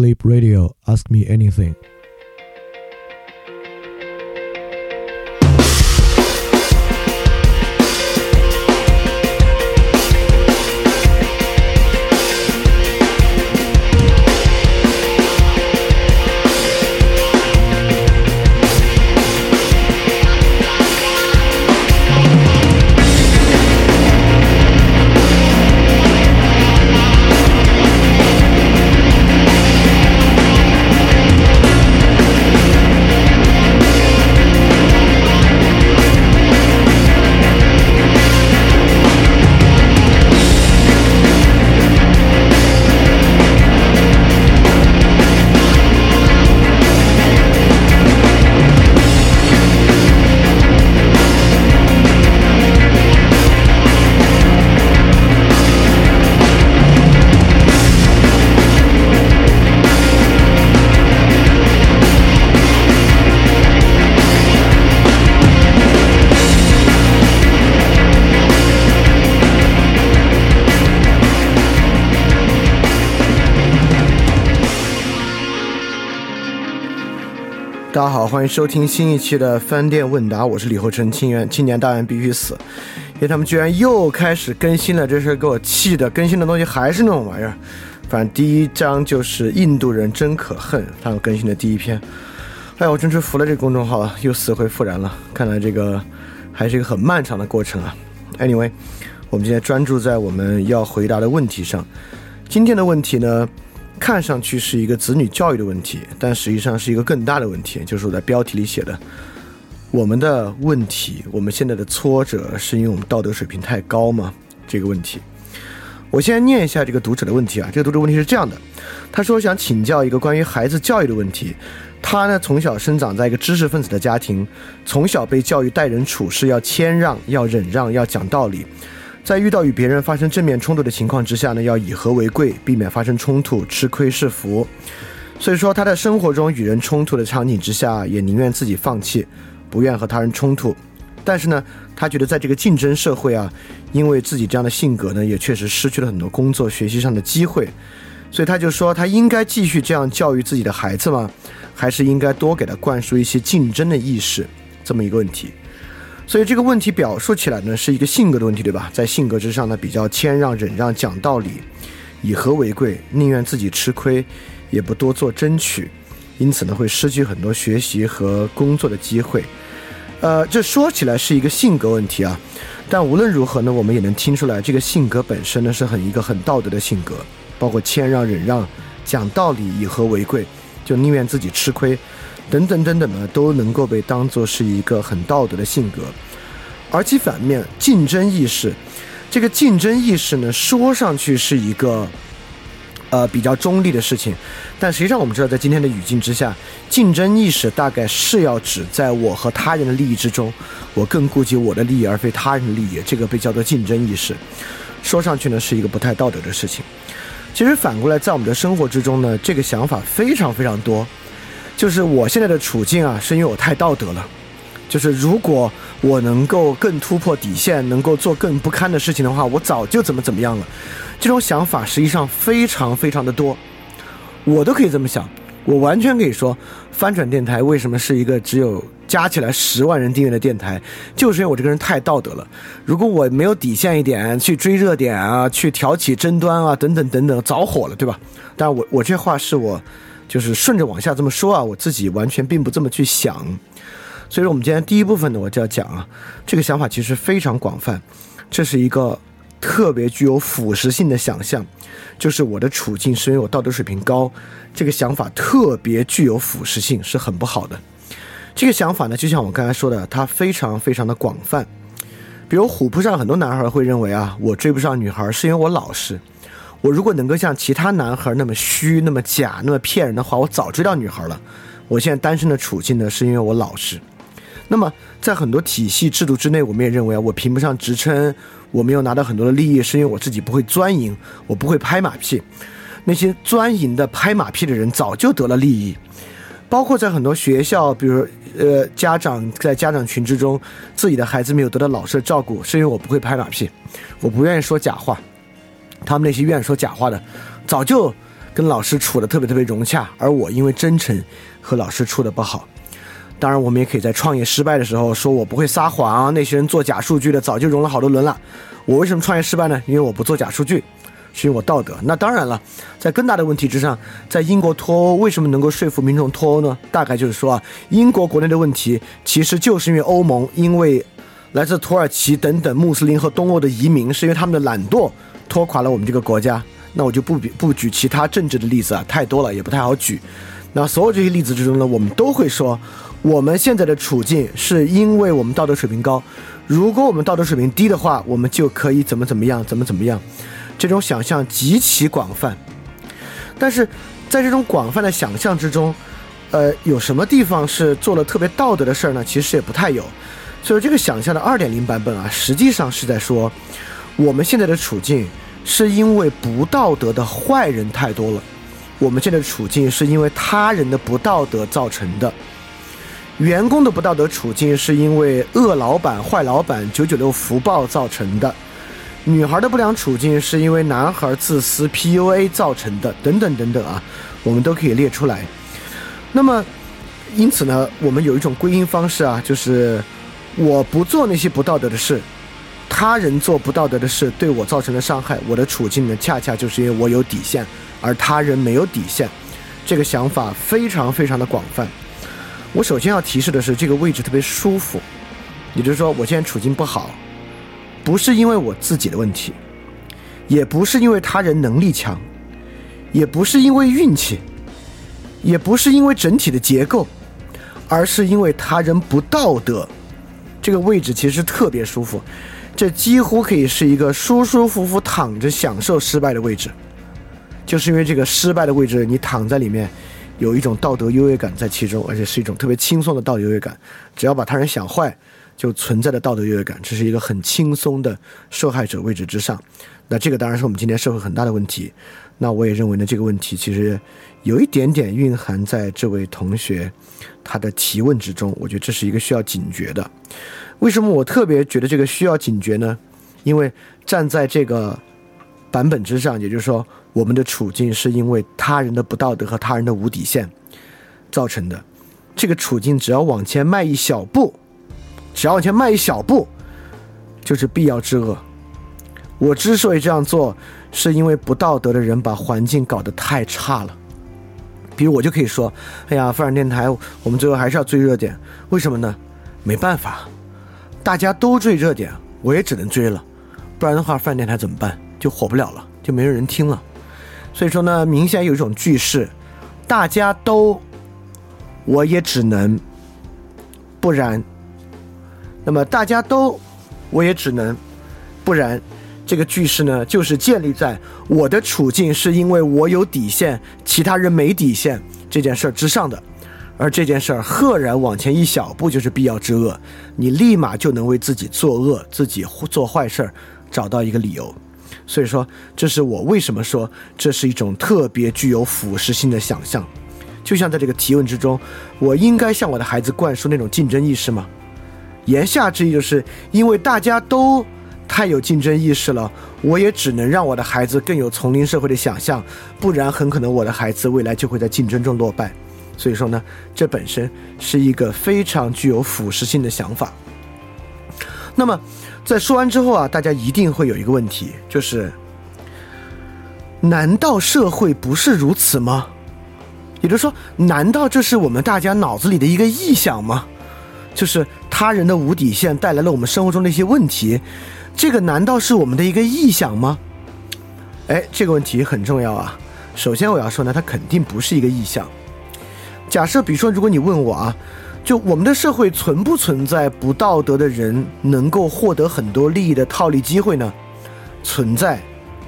Sleep Radio. Ask me anything. 欢迎收听新一期的饭店问答，我是李厚成。青年青年大人必须死，因为他们居然又开始更新了，这事给我气的。更新的东西还是那种玩意儿。反正第一章就是印度人真可恨，他们更新的第一篇。哎呀，我真是服了这个公众号，又死灰复燃了。看来这个还是一个很漫长的过程啊。Anyway，我们今天专注在我们要回答的问题上。今天的问题呢？看上去是一个子女教育的问题，但实际上是一个更大的问题，就是我在标题里写的：我们的问题，我们现在的挫折，是因为我们道德水平太高吗？这个问题，我先念一下这个读者的问题啊。这个读者问题是这样的：他说想请教一个关于孩子教育的问题。他呢，从小生长在一个知识分子的家庭，从小被教育待人处事要谦让、要忍让、要讲道理。在遇到与别人发生正面冲突的情况之下呢，要以和为贵，避免发生冲突，吃亏是福。所以说他在生活中与人冲突的场景之下，也宁愿自己放弃，不愿和他人冲突。但是呢，他觉得在这个竞争社会啊，因为自己这样的性格呢，也确实失去了很多工作、学习上的机会。所以他就说，他应该继续这样教育自己的孩子吗？还是应该多给他灌输一些竞争的意识？这么一个问题。所以这个问题表述起来呢，是一个性格的问题，对吧？在性格之上呢，比较谦让、忍让、讲道理，以和为贵，宁愿自己吃亏，也不多做争取，因此呢，会失去很多学习和工作的机会。呃，这说起来是一个性格问题啊，但无论如何呢，我们也能听出来，这个性格本身呢，是很一个很道德的性格，包括谦让、忍让、讲道理、以和为贵，就宁愿自己吃亏。等等等等呢，都能够被当做是一个很道德的性格，而其反面，竞争意识，这个竞争意识呢，说上去是一个，呃，比较中立的事情，但实际上我们知道，在今天的语境之下，竞争意识大概是要指在我和他人的利益之中，我更顾及我的利益而非他人的利益，这个被叫做竞争意识，说上去呢是一个不太道德的事情。其实反过来，在我们的生活之中呢，这个想法非常非常多。就是我现在的处境啊，是因为我太道德了。就是如果我能够更突破底线，能够做更不堪的事情的话，我早就怎么怎么样了。这种想法实际上非常非常的多，我都可以这么想。我完全可以说，翻转电台为什么是一个只有加起来十万人订阅的电台，就是因为我这个人太道德了。如果我没有底线一点，去追热点啊，去挑起争端啊，等等等等，早火了，对吧？但我我这话是我。就是顺着往下这么说啊，我自己完全并不这么去想，所以说我们今天第一部分呢，我就要讲啊，这个想法其实非常广泛，这是一个特别具有腐蚀性的想象，就是我的处境是因为我道德水平高，这个想法特别具有腐蚀性，是很不好的。这个想法呢，就像我刚才说的，它非常非常的广泛，比如虎扑上很多男孩会认为啊，我追不上女孩是因为我老实。我如果能够像其他男孩那么虚、那么假、那么骗人的话，我早追到女孩了。我现在单身的处境呢，是因为我老实。那么，在很多体系制度之内，我们也认为啊，我评不上职称，我没有拿到很多的利益，是因为我自己不会钻营，我不会拍马屁。那些钻营的、拍马屁的人早就得了利益。包括在很多学校，比如呃，家长在家长群之中，自己的孩子没有得到老师的照顾，是因为我不会拍马屁，我不愿意说假话。他们那些愿意说假话的，早就跟老师处的特别特别融洽，而我因为真诚和老师处的不好。当然，我们也可以在创业失败的时候说我不会撒谎，那些人做假数据的早就融了好多轮了。我为什么创业失败呢？因为我不做假数据，是因为我道德。那当然了，在更大的问题之上，在英国脱欧为什么能够说服民众脱欧呢？大概就是说啊，英国国内的问题其实就是因为欧盟，因为来自土耳其等等穆斯林和东欧的移民，是因为他们的懒惰拖垮了我们这个国家。那我就不比不举其他政治的例子啊，太多了也不太好举。那所有这些例子之中呢，我们都会说。我们现在的处境是因为我们道德水平高，如果我们道德水平低的话，我们就可以怎么怎么样，怎么怎么样。这种想象极其广泛，但是在这种广泛的想象之中，呃，有什么地方是做了特别道德的事儿呢？其实也不太有。所以这个想象的二点零版本啊，实际上是在说，我们现在的处境是因为不道德的坏人太多了，我们现在的处境是因为他人的不道德造成的。员工的不道德处境是因为恶老板、坏老板、九九六福报造成的；女孩的不良处境是因为男孩自私、PUA 造成的，等等等等啊，我们都可以列出来。那么，因此呢，我们有一种归因方式啊，就是我不做那些不道德的事，他人做不道德的事对我造成的伤害，我的处境呢，恰恰就是因为我有底线，而他人没有底线。这个想法非常非常的广泛。我首先要提示的是，这个位置特别舒服，也就是说，我现在处境不好，不是因为我自己的问题，也不是因为他人能力强，也不是因为运气，也不是因为整体的结构，而是因为他人不道德。这个位置其实特别舒服，这几乎可以是一个舒舒服服躺着享受失败的位置，就是因为这个失败的位置，你躺在里面。有一种道德优越感在其中，而且是一种特别轻松的道德优越感。只要把他人想坏，就存在的道德优越感，这是一个很轻松的受害者位置之上。那这个当然是我们今天社会很大的问题。那我也认为呢，这个问题其实有一点点蕴含在这位同学他的提问之中。我觉得这是一个需要警觉的。为什么我特别觉得这个需要警觉呢？因为站在这个版本之上，也就是说。我们的处境是因为他人的不道德和他人的无底线造成的。这个处境只要往前迈一小步，只要往前迈一小步，就是必要之恶。我之所以这样做，是因为不道德的人把环境搞得太差了。比如我就可以说：“哎呀，范儿电台，我们最后还是要追热点，为什么呢？没办法，大家都追热点，我也只能追了。不然的话，范儿电台怎么办？就火不了了，就没有人听了。”所以说呢，明显有一种句式，大家都，我也只能，不然，那么大家都，我也只能，不然，这个句式呢，就是建立在我的处境是因为我有底线，其他人没底线这件事儿之上的，而这件事儿赫然往前一小步就是必要之恶，你立马就能为自己作恶、自己做坏事儿找到一个理由。所以说，这是我为什么说这是一种特别具有腐蚀性的想象。就像在这个提问之中，我应该向我的孩子灌输那种竞争意识吗？言下之意就是因为大家都太有竞争意识了，我也只能让我的孩子更有丛林社会的想象，不然很可能我的孩子未来就会在竞争中落败。所以说呢，这本身是一个非常具有腐蚀性的想法。那么。在说完之后啊，大家一定会有一个问题，就是：难道社会不是如此吗？也就是说，难道这是我们大家脑子里的一个臆想吗？就是他人的无底线带来了我们生活中的一些问题，这个难道是我们的一个臆想吗？哎，这个问题很重要啊。首先我要说呢，它肯定不是一个臆想。假设，比如说，如果你问我啊。就我们的社会存不存在不道德的人能够获得很多利益的套利机会呢？存在，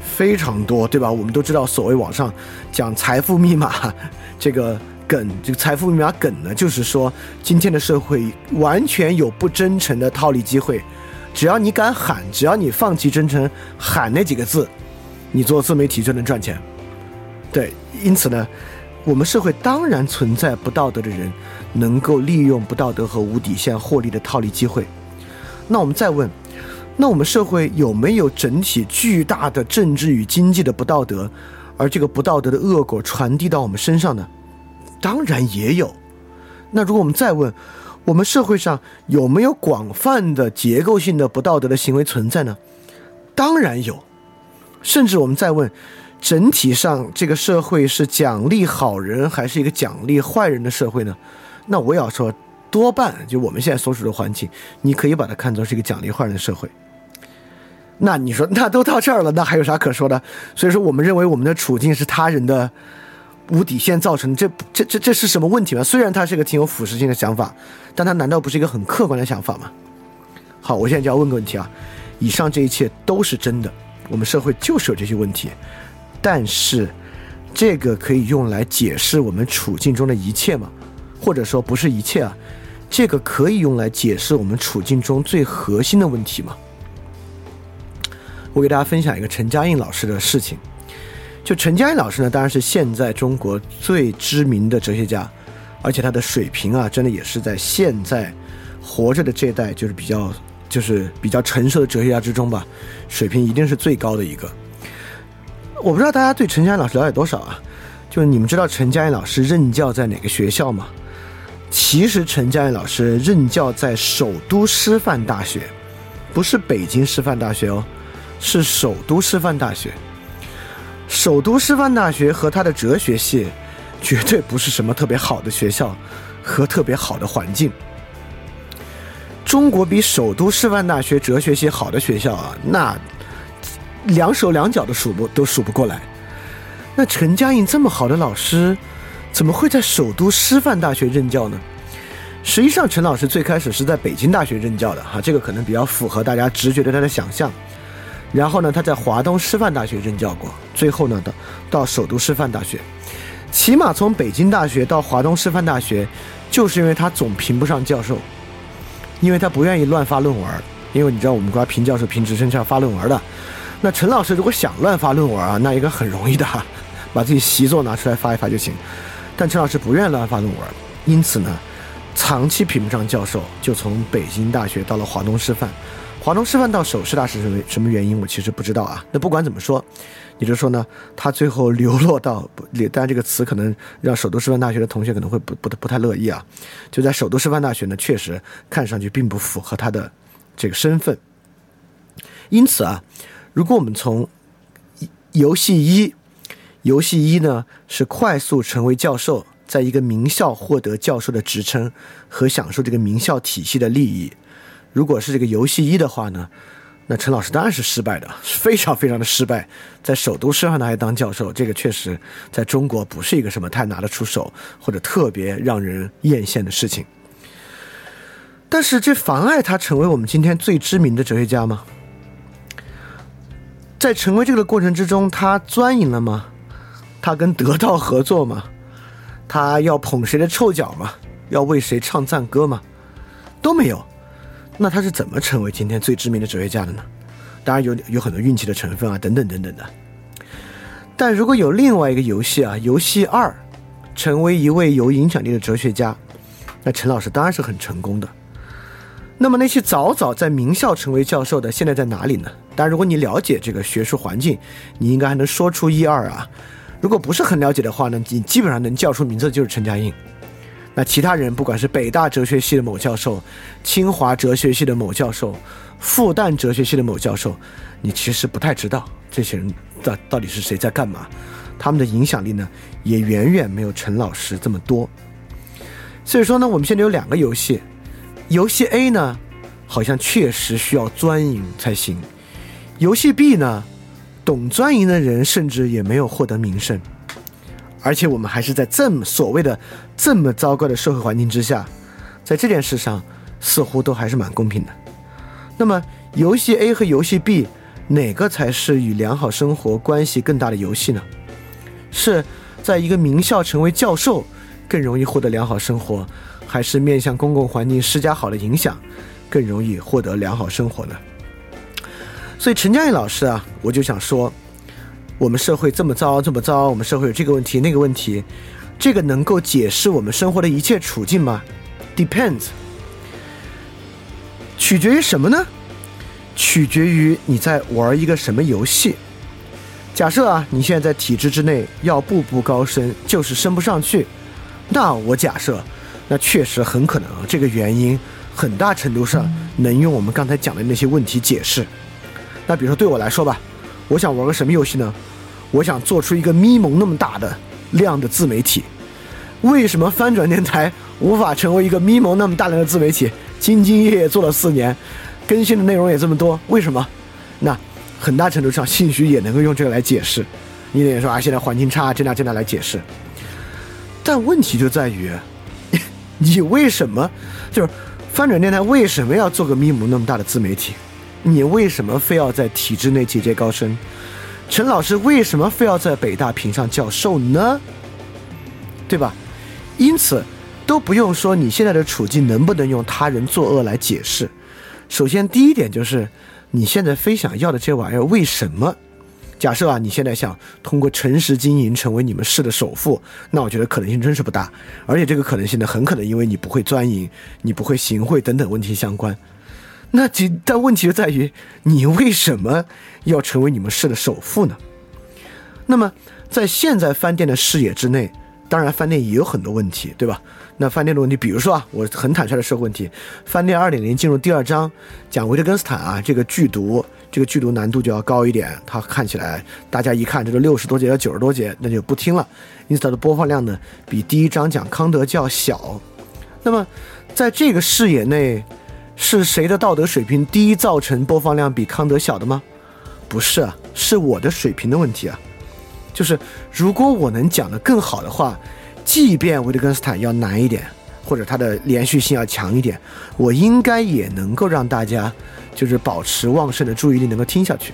非常多，对吧？我们都知道，所谓网上讲财富密码 这个梗，这个财富密码梗呢，就是说今天的社会完全有不真诚的套利机会，只要你敢喊，只要你放弃真诚，喊那几个字，你做自媒体就能赚钱。对，因此呢。我们社会当然存在不道德的人，能够利用不道德和无底线获利的套利机会。那我们再问，那我们社会有没有整体巨大的政治与经济的不道德，而这个不道德的恶果传递到我们身上呢？当然也有。那如果我们再问，我们社会上有没有广泛的结构性的不道德的行为存在呢？当然有。甚至我们再问，整体上这个社会是奖励好人还是一个奖励坏人的社会呢？那我要说，多半就我们现在所处的环境，你可以把它看作是一个奖励坏人的社会。那你说，那都到这儿了，那还有啥可说的？所以说，我们认为我们的处境是他人的无底线造成，这这这这是什么问题吗？虽然它是一个挺有腐蚀性的想法，但它难道不是一个很客观的想法吗？好，我现在就要问个问题啊，以上这一切都是真的，我们社会就是有这些问题，但是这个可以用来解释我们处境中的一切吗？或者说不是一切啊？这个可以用来解释我们处境中最核心的问题吗？我给大家分享一个陈嘉映老师的事情。就陈嘉映老师呢，当然是现在中国最知名的哲学家，而且他的水平啊，真的也是在现在活着的这代就是比较就是比较成熟的哲学家之中吧，水平一定是最高的一个。我不知道大家对陈嘉映老师了解多少啊？就是你们知道陈嘉映老师任教在哪个学校吗？其实陈嘉映老师任教在首都师范大学，不是北京师范大学哦。是首都师范大学，首都师范大学和它的哲学系，绝对不是什么特别好的学校和特别好的环境。中国比首都师范大学哲学系好的学校啊，那两手两脚的数不都数不过来。那陈嘉映这么好的老师，怎么会在首都师范大学任教呢？实际上，陈老师最开始是在北京大学任教的哈，这个可能比较符合大家直觉对他的想象。然后呢，他在华东师范大学任教过，最后呢，到到首都师范大学，起码从北京大学到华东师范大学，就是因为他总评不上教授，因为他不愿意乱发论文，因为你知道我们国家评教授评职称是要发论文的，那陈老师如果想乱发论文啊，那应该很容易的哈，把自己习作拿出来发一发就行，但陈老师不愿乱发论文，因此呢，长期评不上教授，就从北京大学到了华东师范。华东师范到首师大是什么什么原因？我其实不知道啊。那不管怎么说，也就是说呢，他最后流落到不，当然这个词可能让首都师范大学的同学可能会不不不太乐意啊。就在首都师范大学呢，确实看上去并不符合他的这个身份。因此啊，如果我们从游戏一，游戏一呢是快速成为教授，在一个名校获得教授的职称和享受这个名校体系的利益。如果是这个游戏一的话呢，那陈老师当然是失败的，非常非常的失败。在首都师范大学当教授，这个确实在中国不是一个什么太拿得出手或者特别让人艳羡的事情。但是这妨碍他成为我们今天最知名的哲学家吗？在成为这个过程之中，他钻营了吗？他跟得道合作吗？他要捧谁的臭脚吗？要为谁唱赞歌吗？都没有。那他是怎么成为今天最知名的哲学家的呢？当然有有很多运气的成分啊，等等等等的。但如果有另外一个游戏啊，游戏二，成为一位有影响力的哲学家，那陈老师当然是很成功的。那么那些早早在名校成为教授的，现在在哪里呢？当然，如果你了解这个学术环境，你应该还能说出一二啊。如果不是很了解的话呢，你基本上能叫出名字就是陈嘉映。那其他人，不管是北大哲学系的某教授、清华哲学系的某教授、复旦哲学系的某教授，你其实不太知道这些人到到底是谁在干嘛，他们的影响力呢，也远远没有陈老师这么多。所以说呢，我们现在有两个游戏，游戏 A 呢，好像确实需要钻营才行；游戏 B 呢，懂钻营的人甚至也没有获得名声。而且我们还是在这么所谓的这么糟糕的社会环境之下，在这件事上似乎都还是蛮公平的。那么，游戏 A 和游戏 B 哪个才是与良好生活关系更大的游戏呢？是在一个名校成为教授更容易获得良好生活，还是面向公共环境施加好的影响更容易获得良好生活呢？所以，陈佳映老师啊，我就想说。我们社会这么糟，这么糟，我们社会有这个问题那个问题，这个能够解释我们生活的一切处境吗？Depends，取决于什么呢？取决于你在玩一个什么游戏。假设啊，你现在在体制之内要步步高升，就是升不上去，那我假设，那确实很可能啊，这个原因很大程度上能用我们刚才讲的那些问题解释。那比如说对我来说吧，我想玩个什么游戏呢？我想做出一个咪蒙那么大的量的自媒体。为什么翻转电台无法成为一个咪蒙那么大量的自媒体？兢兢业业做了四年，更新的内容也这么多，为什么？那很大程度上，兴许也能够用这个来解释。你得说啊，现在环境差，这那这那来解释。但问题就在于，你为什么就是翻转电台为什么要做个咪蒙那么大的自媒体？你为什么非要在体制内节节高升？陈老师为什么非要在北大评上教授呢？对吧？因此，都不用说你现在的处境能不能用他人作恶来解释。首先，第一点就是你现在非想要的这玩意儿，为什么？假设啊，你现在想通过诚实经营成为你们市的首富，那我觉得可能性真是不大。而且这个可能性呢，很可能因为你不会钻营、你不会行贿等等问题相关。那其但问题就在于，你为什么要成为你们市的首富呢？那么在现在饭店的视野之内，当然饭店也有很多问题，对吧？那饭店的问题，比如说啊，我很坦率的说个问题：饭店二点零进入第二章，讲维特根斯坦啊，这个剧毒，这个剧毒难度就要高一点。它看起来大家一看这个六十多节到九十多节，那就不听了。因此它的播放量呢，比第一章讲康德教小。那么在这个视野内。是谁的道德水平低造成播放量比康德小的吗？不是啊，是我的水平的问题啊。就是如果我能讲得更好的话，即便维特根斯坦要难一点，或者它的连续性要强一点，我应该也能够让大家就是保持旺盛的注意力，能够听下去。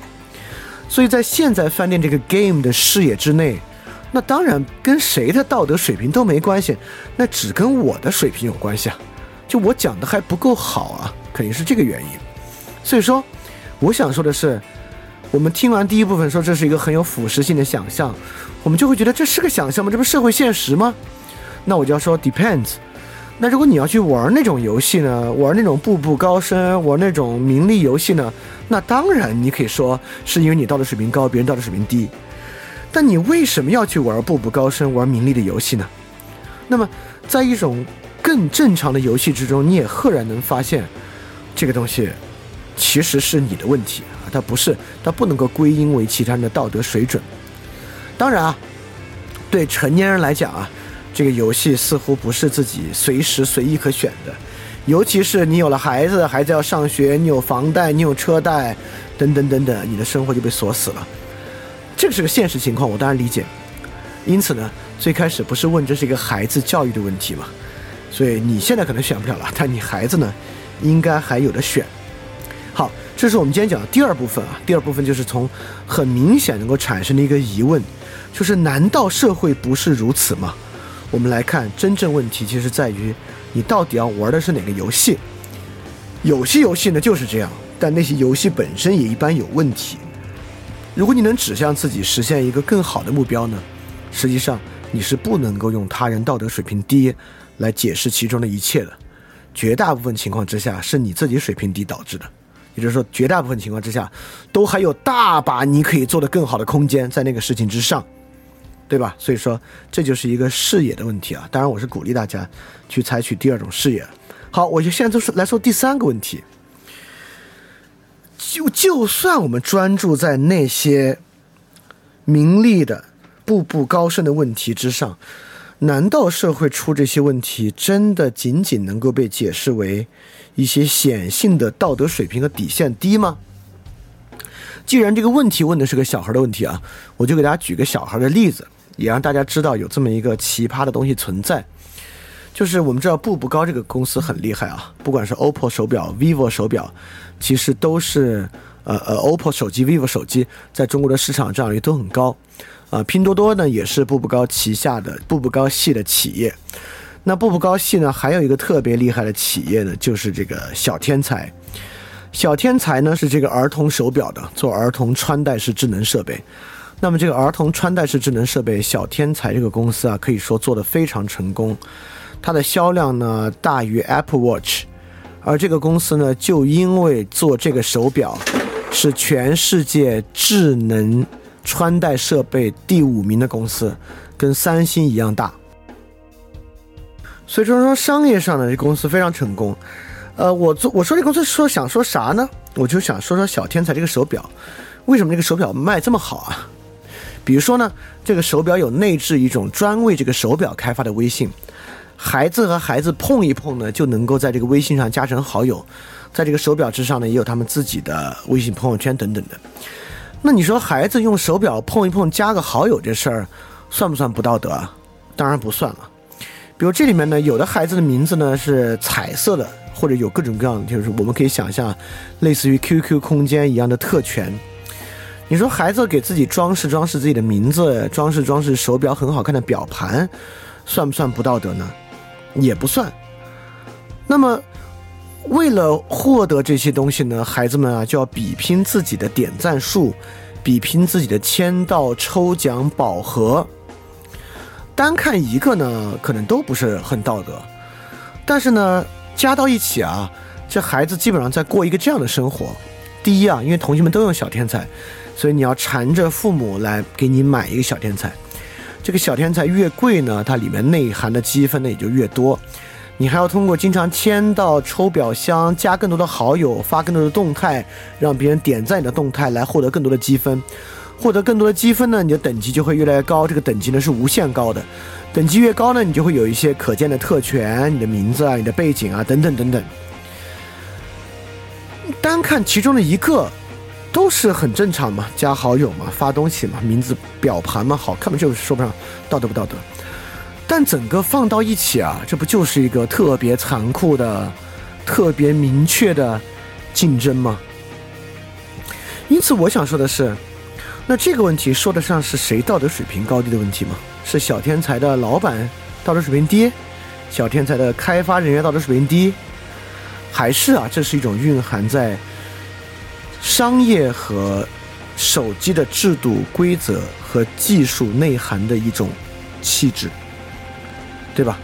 所以在现在饭店这个 game 的视野之内，那当然跟谁的道德水平都没关系，那只跟我的水平有关系啊。就我讲的还不够好啊，肯定是这个原因。所以说，我想说的是，我们听完第一部分说这是一个很有腐蚀性的想象，我们就会觉得这是个想象吗？这不社会现实吗？那我就要说 depends。那如果你要去玩那种游戏呢，玩那种步步高升，玩那种名利游戏呢，那当然你可以说是因为你道德水平高，别人道德水平低。但你为什么要去玩步步高升、玩名利的游戏呢？那么在一种。更正常的游戏之中，你也赫然能发现，这个东西其实是你的问题，它不是，它不能够归因为其他人的道德水准。当然啊，对成年人来讲啊，这个游戏似乎不是自己随时随意可选的，尤其是你有了孩子，孩子要上学，你有房贷，你有车贷，等等等等，你的生活就被锁死了。这个是个现实情况，我当然理解。因此呢，最开始不是问这是一个孩子教育的问题吗？所以你现在可能选不了了，但你孩子呢，应该还有的选。这是我们今天讲的第二部分啊。第二部分就是从很明显能够产生的一个疑问，就是难道社会不是如此吗？我们来看，真正问题其实在于你到底要玩的是哪个游戏。有些游戏呢就是这样，但那些游戏本身也一般有问题。如果你能指向自己实现一个更好的目标呢，实际上你是不能够用他人道德水平低。来解释其中的一切的，绝大部分情况之下是你自己水平低导致的，也就是说，绝大部分情况之下，都还有大把你可以做的更好的空间在那个事情之上，对吧？所以说，这就是一个视野的问题啊。当然，我是鼓励大家去采取第二种视野。好，我就现在就是来说第三个问题，就就算我们专注在那些名利的步步高升的问题之上。难道社会出这些问题，真的仅仅能够被解释为一些显性的道德水平和底线低吗？既然这个问题问的是个小孩的问题啊，我就给大家举个小孩的例子，也让大家知道有这么一个奇葩的东西存在。就是我们知道步步高这个公司很厉害啊，不管是 OPPO 手表、vivo 手表，其实都是呃呃 OPPO 手机、vivo 手机在中国的市场占有率都很高。啊，拼多多呢也是步步高旗下的步步高系的企业。那步步高系呢还有一个特别厉害的企业呢，就是这个小天才。小天才呢是这个儿童手表的，做儿童穿戴式智能设备。那么这个儿童穿戴式智能设备，小天才这个公司啊，可以说做得非常成功。它的销量呢大于 Apple Watch，而这个公司呢就因为做这个手表是全世界智能。穿戴设备第五名的公司，跟三星一样大。所以说说商业上的这公司非常成功。呃，我做我说这公司说想说啥呢？我就想说说小天才这个手表，为什么这个手表卖这么好啊？比如说呢，这个手表有内置一种专为这个手表开发的微信，孩子和孩子碰一碰呢，就能够在这个微信上加成好友，在这个手表之上呢，也有他们自己的微信朋友圈等等的。那你说孩子用手表碰一碰加个好友这事儿，算不算不道德啊？当然不算了。比如这里面呢，有的孩子的名字呢是彩色的。或者有各种各样的，就是我们可以想象，类似于 QQ 空间一样的特权。你说孩子给自己装饰装饰自己的名字，装饰装饰手表很好看的表盘，算不算不道德呢？也不算。那么，为了获得这些东西呢，孩子们啊就要比拼自己的点赞数，比拼自己的签到、抽奖、宝盒。单看一个呢，可能都不是很道德，但是呢。加到一起啊，这孩子基本上在过一个这样的生活。第一啊，因为同学们都用小天才，所以你要缠着父母来给你买一个小天才。这个小天才越贵呢，它里面内含的积分呢也就越多。你还要通过经常签到、抽表箱、加更多的好友、发更多的动态，让别人点赞你的动态来获得更多的积分。获得更多的积分呢，你的等级就会越来越高。这个等级呢是无限高的。等级越高呢，你就会有一些可见的特权，你的名字啊，你的背景啊，等等等等。单看其中的一个，都是很正常嘛，加好友嘛，发东西嘛，名字表盘嘛，好看嘛，就是说不上道德不道德。但整个放到一起啊，这不就是一个特别残酷的、特别明确的竞争吗？因此，我想说的是，那这个问题说得上是谁道德水平高低的问题吗？是小天才的老板道德水平低，小天才的开发人员道德水平低，还是啊，这是一种蕴含在商业和手机的制度规则和技术内涵的一种气质，对吧？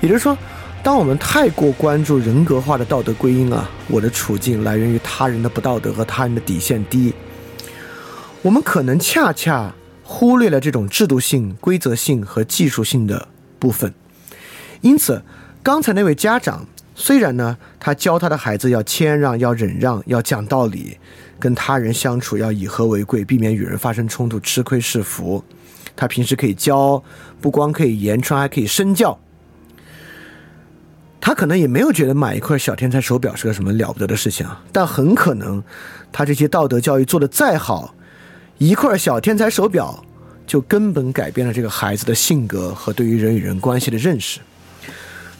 也就是说，当我们太过关注人格化的道德归因啊，我的处境来源于他人的不道德和他人的底线低，我们可能恰恰。忽略了这种制度性、规则性和技术性的部分，因此，刚才那位家长虽然呢，他教他的孩子要谦让、要忍让、要讲道理，跟他人相处要以和为贵，避免与人发生冲突、吃亏是福。他平时可以教，不光可以言传，还可以身教。他可能也没有觉得买一块小天才手表是个什么了不得的事情啊，但很可能，他这些道德教育做得再好。一块小天才手表，就根本改变了这个孩子的性格和对于人与人关系的认识。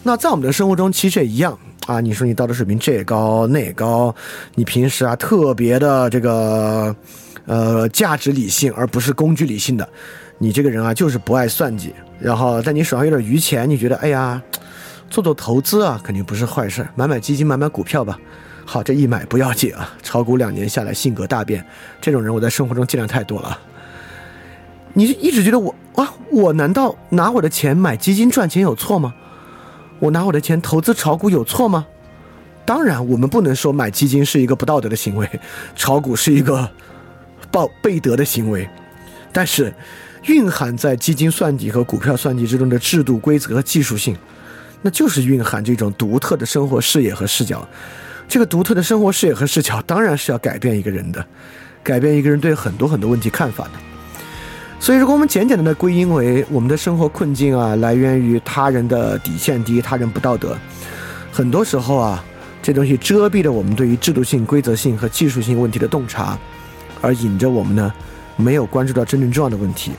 那在我们的生活中，其实也一样啊。你说你道德水平这也高那也高，你平时啊特别的这个呃价值理性，而不是工具理性的。你这个人啊就是不爱算计，然后在你手上有点余钱，你觉得哎呀，做做投资啊肯定不是坏事，买买基金买买股票吧。好，这一买不要紧啊！炒股两年下来，性格大变。这种人我在生活中见量太多了。你一直觉得我啊，我难道拿我的钱买基金赚钱有错吗？我拿我的钱投资炒股有错吗？当然，我们不能说买基金是一个不道德的行为，炒股是一个报背德的行为。但是，蕴含在基金算计和股票算计之中的制度规则和技术性，那就是蕴含这种独特的生活视野和视角。这个独特的生活视野和视角，当然是要改变一个人的，改变一个人对很多很多问题看法的。所以，如果我们简简单的归因为我们的生活困境啊，来源于他人的底线低，他人不道德，很多时候啊，这东西遮蔽了我们对于制度性、规则性和技术性问题的洞察，而引着我们呢，没有关注到真正重要的问题。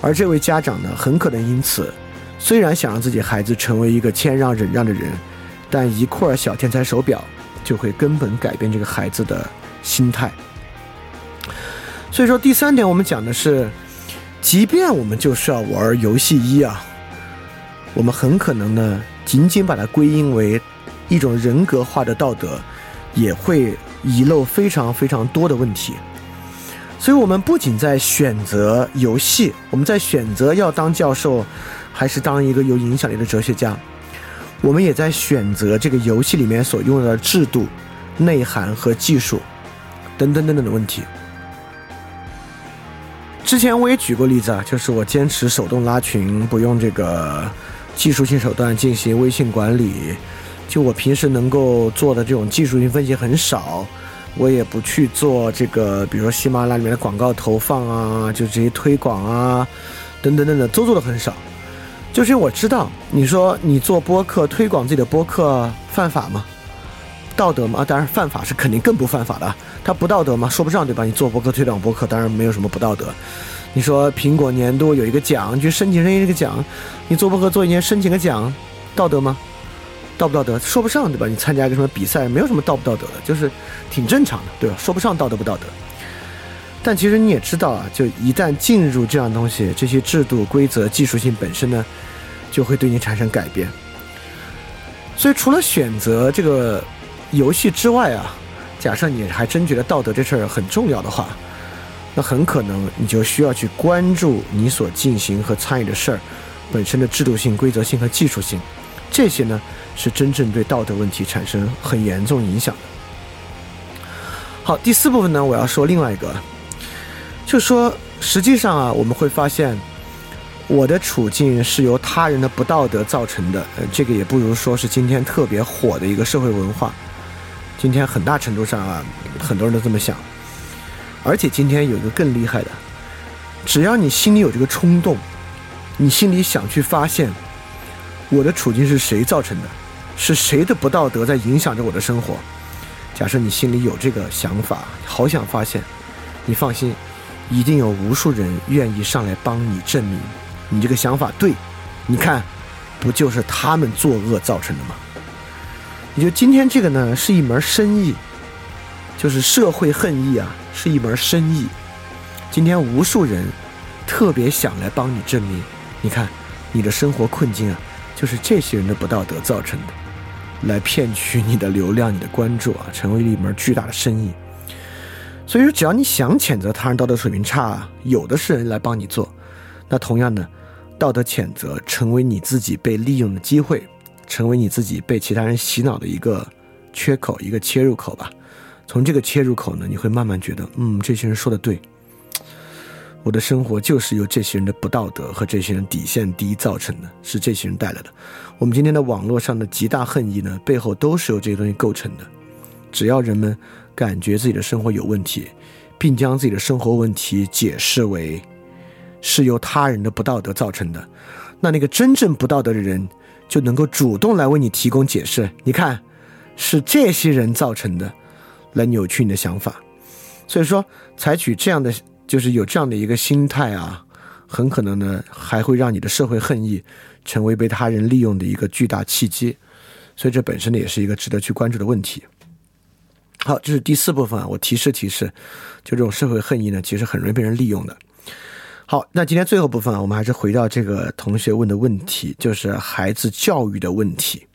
而这位家长呢，很可能因此，虽然想让自己孩子成为一个谦让、忍让的人，但一块小天才手表。就会根本改变这个孩子的心态。所以说，第三点我们讲的是，即便我们就是要玩游戏一啊，我们很可能呢，仅仅把它归因为一种人格化的道德，也会遗漏非常非常多的问题。所以，我们不仅在选择游戏，我们在选择要当教授，还是当一个有影响力的哲学家。我们也在选择这个游戏里面所用的制度、内涵和技术，等等等等的问题。之前我也举过例子啊，就是我坚持手动拉群，不用这个技术性手段进行微信管理。就我平时能够做的这种技术性分析很少，我也不去做这个，比如说喜马拉雅里面的广告投放啊，就这些推广啊，等等等等，都做的很少。就是因为我知道，你说你做播客推广自己的播客犯法吗？道德吗？当然犯法是肯定更不犯法的，它不道德吗？说不上对吧？你做播客推广播客，当然没有什么不道德。你说苹果年度有一个奖，去申请申请这个奖，你做播客做一年申请个奖，道德吗？道不道德说不上，对吧？你参加一个什么比赛，没有什么道不道德的，就是挺正常的，对吧？说不上道德不道德。但其实你也知道啊，就一旦进入这样东西，这些制度规则、技术性本身呢，就会对你产生改变。所以除了选择这个游戏之外啊，假设你还真觉得道德这事儿很重要的话，那很可能你就需要去关注你所进行和参与的事儿本身的制度性、规则性和技术性，这些呢。是真正对道德问题产生很严重影响的。好，第四部分呢，我要说另外一个，就说实际上啊，我们会发现我的处境是由他人的不道德造成的。呃，这个也不如说是今天特别火的一个社会文化。今天很大程度上啊，很多人都这么想。而且今天有一个更厉害的，只要你心里有这个冲动，你心里想去发现我的处境是谁造成的。是谁的不道德在影响着我的生活？假设你心里有这个想法，好想发现，你放心，一定有无数人愿意上来帮你证明你这个想法对。你看，不就是他们作恶造成的吗？也就今天这个呢，是一门生意，就是社会恨意啊，是一门生意。今天无数人特别想来帮你证明，你看你的生活困境啊，就是这些人的不道德造成的。来骗取你的流量、你的关注啊，成为了一门巨大的生意。所以说，只要你想谴责他人道德水平差，有的是人来帮你做。那同样的，道德谴责成为你自己被利用的机会，成为你自己被其他人洗脑的一个缺口、一个切入口吧。从这个切入口呢，你会慢慢觉得，嗯，这些人说的对。我的生活就是由这些人的不道德和这些人底线低造成的，是这些人带来的。我们今天的网络上的极大恨意呢，背后都是由这些东西构成的。只要人们感觉自己的生活有问题，并将自己的生活问题解释为是由他人的不道德造成的，那那个真正不道德的人就能够主动来为你提供解释。你看，是这些人造成的，来扭曲你的想法。所以说，采取这样的。就是有这样的一个心态啊，很可能呢还会让你的社会恨意成为被他人利用的一个巨大契机，所以这本身呢也是一个值得去关注的问题。好，这是第四部分啊，我提示提示，就这种社会恨意呢，其实很容易被人利用的。好，那今天最后部分啊，我们还是回到这个同学问的问题，就是孩子教育的问题。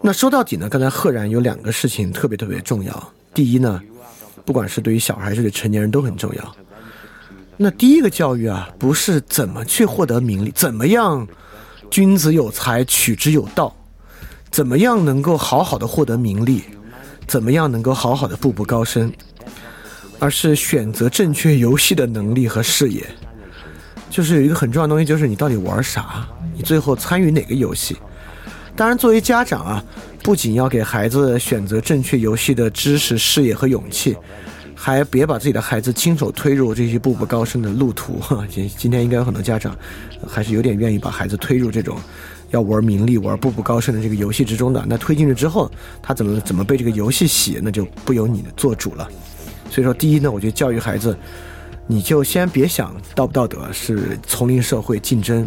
那说到底呢，刚才赫然有两个事情特别特别重要，第一呢。不管是对于小孩还是对成年人都很重要。那第一个教育啊，不是怎么去获得名利，怎么样君子有才取之有道，怎么样能够好好的获得名利，怎么样能够好好的步步高升，而是选择正确游戏的能力和视野。就是有一个很重要的东西，就是你到底玩啥，你最后参与哪个游戏。当然，作为家长啊。不仅要给孩子选择正确游戏的知识、视野和勇气，还别把自己的孩子亲手推入这些步步高升的路途。哈，今今天应该有很多家长还是有点愿意把孩子推入这种要玩名利、玩步步高升的这个游戏之中的。那推进去之后，他怎么怎么被这个游戏洗，那就不由你做主了。所以说，第一呢，我觉得教育孩子，你就先别想道不道德，是丛林社会竞争。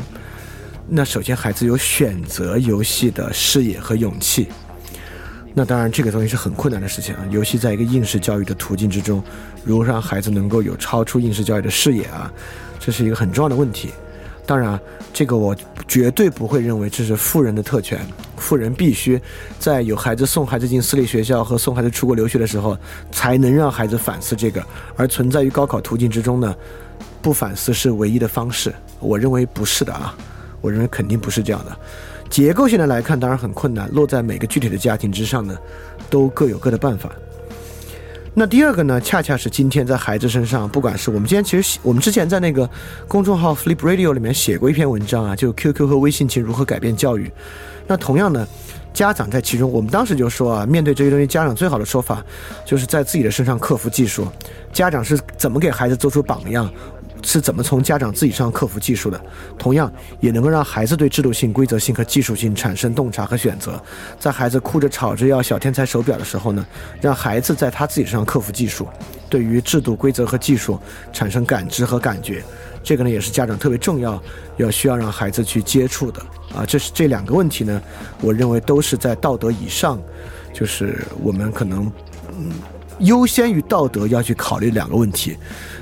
那首先，孩子有选择游戏的视野和勇气。那当然，这个东西是很困难的事情啊。尤其在一个应试教育的途径之中，如何让孩子能够有超出应试教育的视野啊，这是一个很重要的问题。当然，这个我绝对不会认为这是富人的特权。富人必须在有孩子送孩子进私立学校和送孩子出国留学的时候，才能让孩子反思这个。而存在于高考途径之中呢，不反思是唯一的方式。我认为不是的啊，我认为肯定不是这样的。结构性的来看，当然很困难，落在每个具体的家庭之上呢，都各有各的办法。那第二个呢，恰恰是今天在孩子身上，不管是我们今天其实我们之前在那个公众号 Flip Radio 里面写过一篇文章啊，就 QQ 和微信群如何改变教育。那同样呢，家长在其中，我们当时就说啊，面对这些东西，家长最好的说法就是在自己的身上克服技术。家长是怎么给孩子做出榜样？是怎么从家长自己上克服技术的？同样也能够让孩子对制度性、规则性和技术性产生洞察和选择。在孩子哭着吵着要小天才手表的时候呢，让孩子在他自己身上克服技术，对于制度、规则和技术产生感知和感觉。这个呢，也是家长特别重要，要需要让孩子去接触的啊。这是这两个问题呢，我认为都是在道德以上，就是我们可能嗯优先于道德要去考虑两个问题。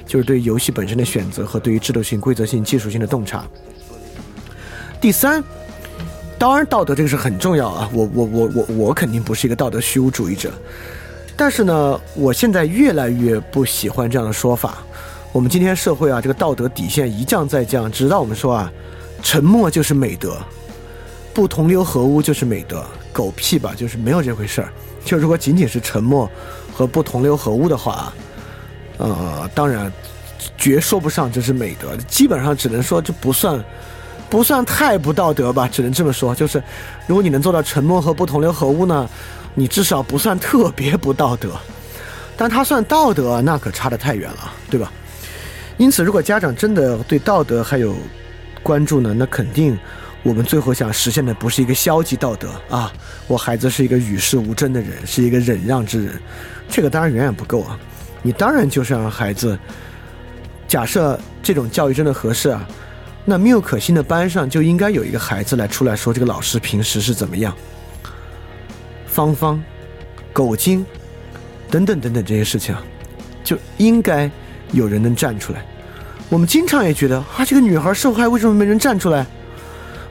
就是对游戏本身的选择和对于制度性、规则性、技术性的洞察。第三，当然道德这个是很重要啊，我我我我我肯定不是一个道德虚无主义者，但是呢，我现在越来越不喜欢这样的说法。我们今天社会啊，这个道德底线一降再降，直到我们说啊，沉默就是美德，不同流合污就是美德，狗屁吧，就是没有这回事儿。就如果仅仅是沉默和不同流合污的话。呃，当然，绝说不上这是美德，基本上只能说这不算，不算太不道德吧，只能这么说。就是如果你能做到沉默和不同流合污呢，你至少不算特别不道德。但他算道德，那可差得太远了，对吧？因此，如果家长真的对道德还有关注呢，那肯定我们最后想实现的不是一个消极道德啊，我孩子是一个与世无争的人，是一个忍让之人，这个当然远远不够啊。你当然就是让孩子，假设这种教育真的合适啊，那缪可欣的班上就应该有一个孩子来出来说这个老师平时是怎么样，芳芳、狗精等等等等这些事情啊，就应该有人能站出来。我们经常也觉得啊，这个女孩受害为什么没人站出来？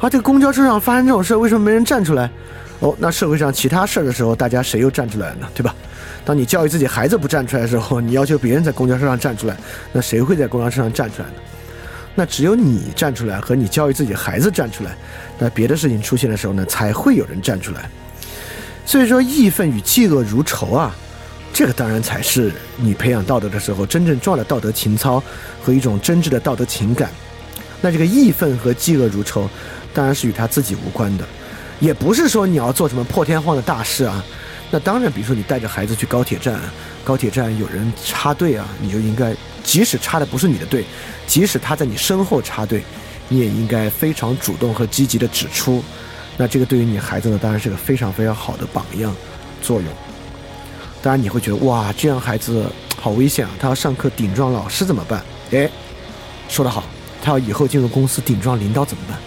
啊，这个公交车上发生这种事为什么没人站出来？哦，那社会上其他事儿的时候，大家谁又站出来了呢？对吧？当你教育自己孩子不站出来的时候，你要求别人在公交车上站出来，那谁会在公交车上站出来呢？那只有你站出来和你教育自己孩子站出来，那别的事情出现的时候呢，才会有人站出来。所以说，义愤与嫉恶如仇啊，这个当然才是你培养道德的时候真正重要的道德情操和一种真挚的道德情感。那这个义愤和嫉恶如仇，当然是与他自己无关的，也不是说你要做什么破天荒的大事啊。那当然，比如说你带着孩子去高铁站，高铁站有人插队啊，你就应该，即使插的不是你的队，即使他在你身后插队，你也应该非常主动和积极的指出。那这个对于你孩子呢，当然是个非常非常好的榜样作用。当然你会觉得哇，这样孩子好危险啊，他要上课顶撞老师怎么办？哎，说得好，他要以后进入公司顶撞领导怎么办？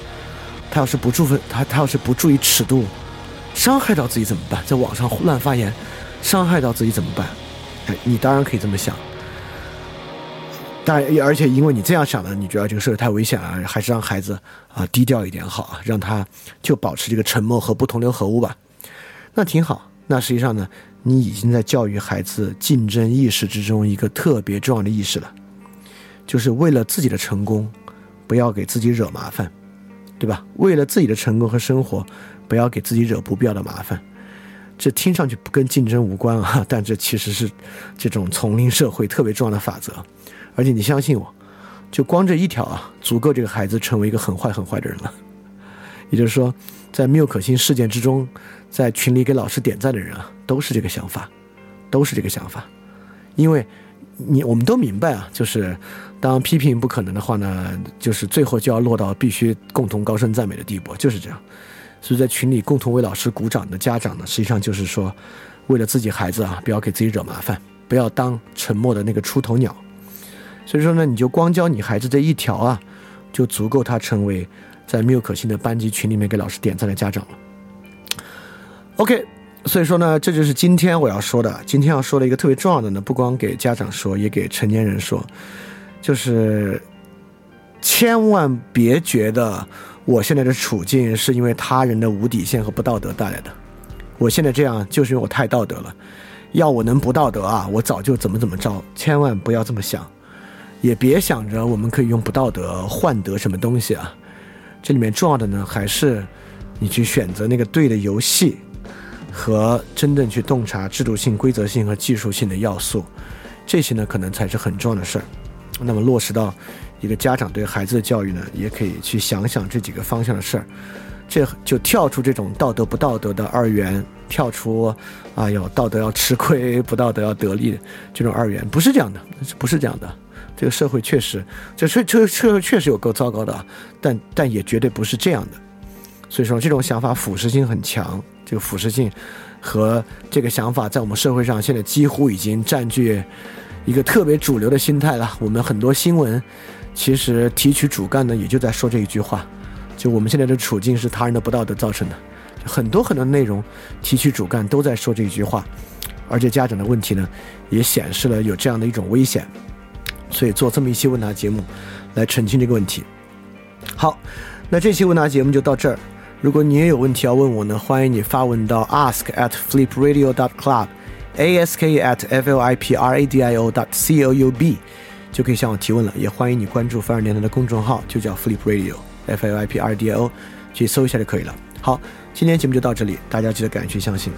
他要是不注分，他他要是不注意尺度。伤害到自己怎么办？在网上胡乱发言，伤害到自己怎么办？哎，你当然可以这么想，但而且因为你这样想的，你觉得这个事儿太危险了，还是让孩子啊低调一点好，让他就保持这个沉默和不同流合污吧，那挺好。那实际上呢，你已经在教育孩子竞争意识之中一个特别重要的意识了，就是为了自己的成功，不要给自己惹麻烦，对吧？为了自己的成功和生活。不要给自己惹不必要的麻烦，这听上去不跟竞争无关啊，但这其实是这种丛林社会特别重要的法则。而且你相信我，就光这一条啊，足够这个孩子成为一个很坏很坏的人了。也就是说，在缪可欣事件之中，在群里给老师点赞的人啊，都是这个想法，都是这个想法。因为你我们都明白啊，就是当批评不可能的话呢，就是最后就要落到必须共同高声赞美的地步，就是这样。所以在群里共同为老师鼓掌的家长呢，实际上就是说，为了自己孩子啊，不要给自己惹麻烦，不要当沉默的那个出头鸟。所以说呢，你就光教你孩子这一条啊，就足够他成为在缪可欣的班级群里面给老师点赞的家长了。OK，所以说呢，这就是今天我要说的。今天要说的一个特别重要的呢，不光给家长说，也给成年人说，就是千万别觉得。我现在的处境是因为他人的无底线和不道德带来的。我现在这样就是因为我太道德了。要我能不道德啊，我早就怎么怎么着。千万不要这么想，也别想着我们可以用不道德换得什么东西啊。这里面重要的呢，还是你去选择那个对的游戏。和真正去洞察制度性、规则性和技术性的要素，这些呢可能才是很重要的事儿。那么落实到一个家长对孩子的教育呢，也可以去想想这几个方向的事儿。这就跳出这种道德不道德的二元，跳出啊有道德要吃亏，不道德要得利这种二元，不是这样的，不是这样的。这个社会确实，这社这社会确实有够糟糕的，但但也绝对不是这样的。所以说，这种想法腐蚀性很强。这个腐蚀性和这个想法，在我们社会上现在几乎已经占据一个特别主流的心态了。我们很多新闻其实提取主干呢，也就在说这一句话。就我们现在的处境是他人的不道德造成的，很多很多内容提取主干都在说这一句话，而且家长的问题呢，也显示了有这样的一种危险，所以做这么一期问答节目来澄清这个问题。好，那这期问答节目就到这儿。如果你也有问题要问我呢，欢迎你发文到 ask at flipradio dot club，ask at f l i p r a d i o dot c o u b，就可以向我提问了。也欢迎你关注凡尔电台的公众号，就叫 flip Radio，f l i p r a d i o，去搜一下就可以了。好，今天节目就到这里，大家记得敢于去相信。